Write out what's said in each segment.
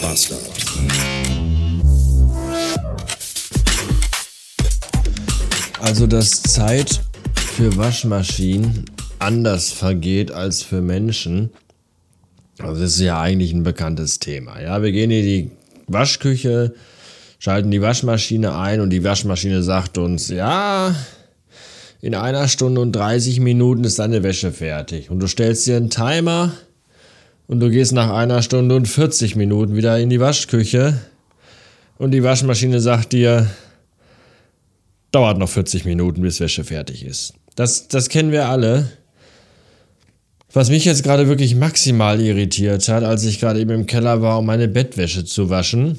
Bastard. Also, dass Zeit für Waschmaschinen anders vergeht als für Menschen, das ist ja eigentlich ein bekanntes Thema. Ja, wir gehen in die Waschküche, schalten die Waschmaschine ein und die Waschmaschine sagt uns, ja, in einer Stunde und 30 Minuten ist deine Wäsche fertig. Und du stellst dir einen Timer und du gehst nach einer Stunde und 40 Minuten wieder in die Waschküche und die Waschmaschine sagt dir, dauert noch 40 Minuten, bis Wäsche fertig ist. Das, das kennen wir alle. Was mich jetzt gerade wirklich maximal irritiert hat, als ich gerade eben im Keller war, um meine Bettwäsche zu waschen,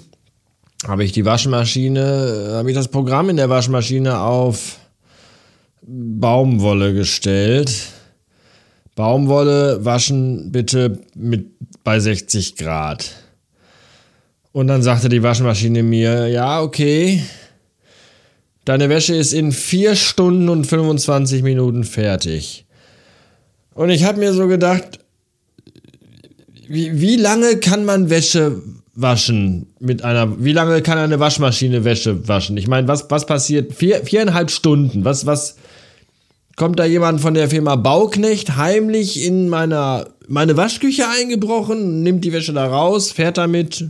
habe ich die Waschmaschine, habe ich das Programm in der Waschmaschine auf Baumwolle gestellt. Baumwolle waschen bitte mit bei 60 Grad. Und dann sagte die Waschmaschine mir, ja, okay, deine Wäsche ist in 4 Stunden und 25 Minuten fertig. Und ich habe mir so gedacht, wie, wie lange kann man Wäsche waschen mit einer, wie lange kann eine Waschmaschine Wäsche waschen? Ich meine, was, was passiert? Vier, viereinhalb Stunden. Was, was, kommt da jemand von der Firma Bauknecht heimlich in meiner, meine Waschküche eingebrochen, nimmt die Wäsche da raus, fährt damit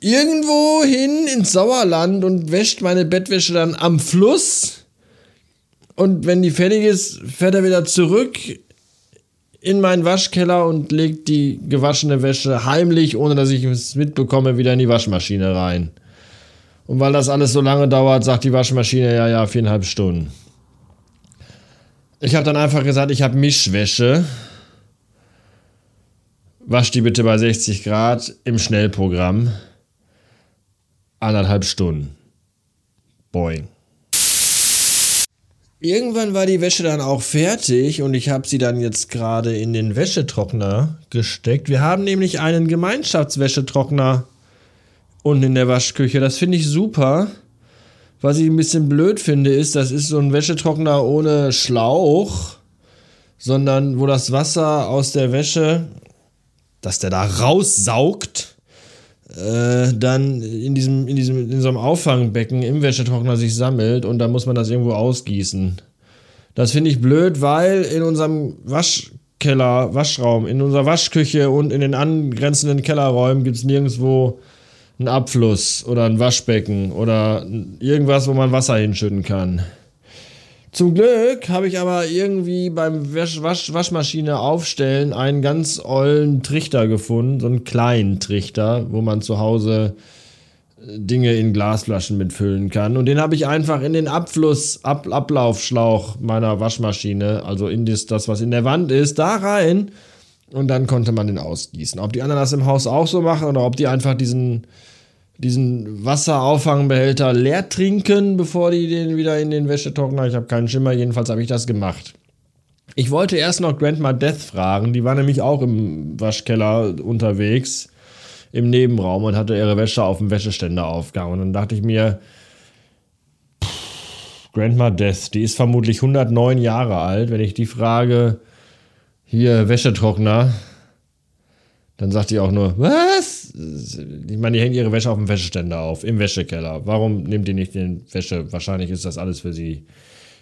irgendwo hin ins Sauerland und wäscht meine Bettwäsche dann am Fluss. Und wenn die fertig ist, fährt er wieder zurück in meinen Waschkeller und legt die gewaschene Wäsche heimlich, ohne dass ich es mitbekomme, wieder in die Waschmaschine rein. Und weil das alles so lange dauert, sagt die Waschmaschine, ja, ja, viereinhalb Stunden. Ich habe dann einfach gesagt, ich habe Mischwäsche. Wasch die bitte bei 60 Grad im Schnellprogramm. Anderthalb Stunden. Boing. Irgendwann war die Wäsche dann auch fertig und ich habe sie dann jetzt gerade in den Wäschetrockner gesteckt. Wir haben nämlich einen Gemeinschaftswäschetrockner unten in der Waschküche. Das finde ich super. Was ich ein bisschen blöd finde, ist, das ist so ein Wäschetrockner ohne Schlauch, sondern wo das Wasser aus der Wäsche, dass der da raussaugt, äh, dann in diesem, in diesem, in so einem Auffangbecken im Wäschetrockner sich sammelt und dann muss man das irgendwo ausgießen. Das finde ich blöd, weil in unserem Waschkeller, Waschraum, in unserer Waschküche und in den angrenzenden Kellerräumen gibt es nirgendwo einen Abfluss oder ein Waschbecken oder irgendwas, wo man Wasser hinschütten kann. Zum Glück habe ich aber irgendwie beim Wasch Wasch Waschmaschine aufstellen einen ganz ollen Trichter gefunden, so einen kleinen Trichter, wo man zu Hause äh, Dinge in Glasflaschen mitfüllen kann. Und den habe ich einfach in den Abfluss, Ab Ablaufschlauch meiner Waschmaschine, also in das, das, was in der Wand ist, da rein. Und dann konnte man den ausgießen. Ob die anderen das im Haus auch so machen oder ob die einfach diesen diesen Wasserauffangbehälter leer trinken, bevor die den wieder in den Wäschetrockner. Ich habe keinen Schimmer, jedenfalls habe ich das gemacht. Ich wollte erst noch Grandma Death fragen, die war nämlich auch im Waschkeller unterwegs, im Nebenraum und hatte ihre Wäsche auf dem Wäscheständer aufgehangen. Und dann dachte ich mir, pff, Grandma Death, die ist vermutlich 109 Jahre alt. Wenn ich die frage, hier Wäschetrockner, dann sagt die auch nur, was? Ich meine, die hängt ihre Wäsche auf dem Wäscheständer auf, im Wäschekeller. Warum nimmt die nicht den Wäsche? Wahrscheinlich ist das alles für sie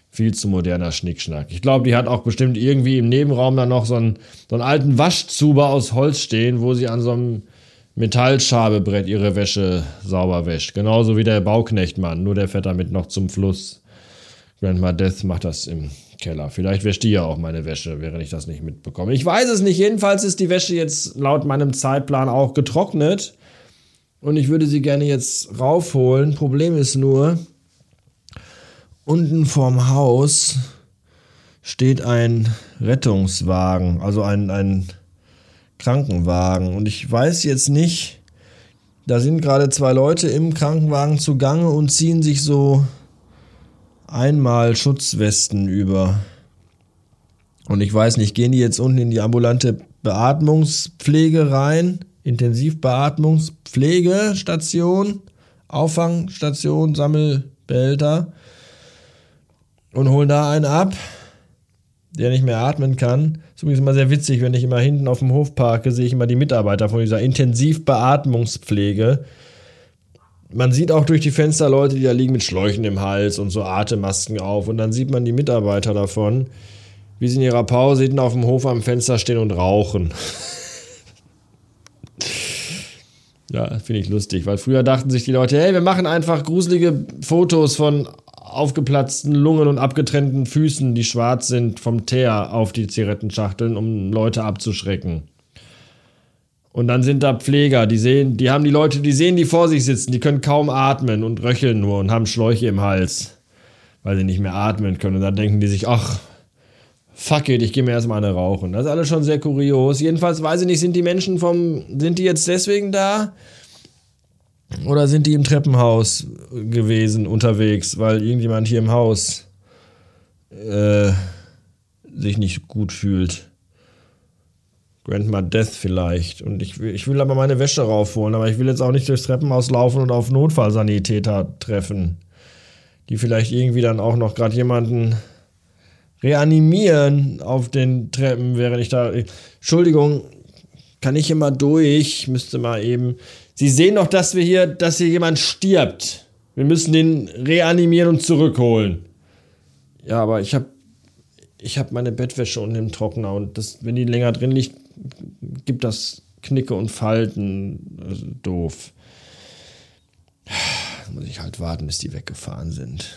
viel zu moderner Schnickschnack. Ich glaube, die hat auch bestimmt irgendwie im Nebenraum dann noch so einen, so einen alten Waschzuber aus Holz stehen, wo sie an so einem Metallschabebrett ihre Wäsche sauber wäscht. Genauso wie der Bauknechtmann, nur der fährt damit noch zum Fluss. Grandma Death macht das im Keller. Vielleicht wäscht die ja auch meine Wäsche, während ich das nicht mitbekomme. Ich weiß es nicht. Jedenfalls ist die Wäsche jetzt laut meinem Zeitplan auch getrocknet. Und ich würde sie gerne jetzt raufholen. Problem ist nur, unten vorm Haus steht ein Rettungswagen, also ein, ein Krankenwagen. Und ich weiß jetzt nicht, da sind gerade zwei Leute im Krankenwagen zugange und ziehen sich so einmal Schutzwesten über. Und ich weiß nicht, gehen die jetzt unten in die ambulante Beatmungspflege rein? Intensivbeatmungspflegestation, Auffangstation, Sammelbehälter und holen da einen ab? der nicht mehr atmen kann. Das ist übrigens immer sehr witzig, wenn ich immer hinten auf dem Hof parke, sehe ich immer die Mitarbeiter von dieser Intensivbeatmungspflege. Man sieht auch durch die Fenster Leute, die da liegen mit Schläuchen im Hals und so Atemmasken auf. Und dann sieht man die Mitarbeiter davon, wie sie in ihrer Pause hinten auf dem Hof am Fenster stehen und rauchen. ja, finde ich lustig, weil früher dachten sich die Leute, hey, wir machen einfach gruselige Fotos von aufgeplatzten Lungen und abgetrennten Füßen, die schwarz sind, vom Teer auf die Zigarettenschachteln, um Leute abzuschrecken. Und dann sind da Pfleger, die sehen, die haben die Leute, die sehen die vor sich sitzen, die können kaum atmen und röcheln nur und haben Schläuche im Hals, weil sie nicht mehr atmen können. Und dann denken die sich, ach, fuck it, ich gehe mir erstmal eine rauchen. Das ist alles schon sehr kurios. Jedenfalls weiß ich nicht, sind die Menschen vom, sind die jetzt deswegen da? Oder sind die im Treppenhaus gewesen unterwegs, weil irgendjemand hier im Haus äh, sich nicht gut fühlt? Grandma Death vielleicht. Und ich will, ich will aber meine Wäsche raufholen, aber ich will jetzt auch nicht durchs Treppenhaus laufen und auf Notfallsanitäter treffen. Die vielleicht irgendwie dann auch noch gerade jemanden reanimieren auf den Treppen, während ich da. Entschuldigung, kann ich hier mal durch? Müsste mal eben. Sie sehen doch, dass wir hier, dass hier jemand stirbt. Wir müssen den reanimieren und zurückholen. Ja, aber ich habe ich habe meine Bettwäsche unten im Trockner und das, wenn die länger drin liegt, gibt das Knicke und Falten. Also doof. Muss ich halt warten, bis die weggefahren sind.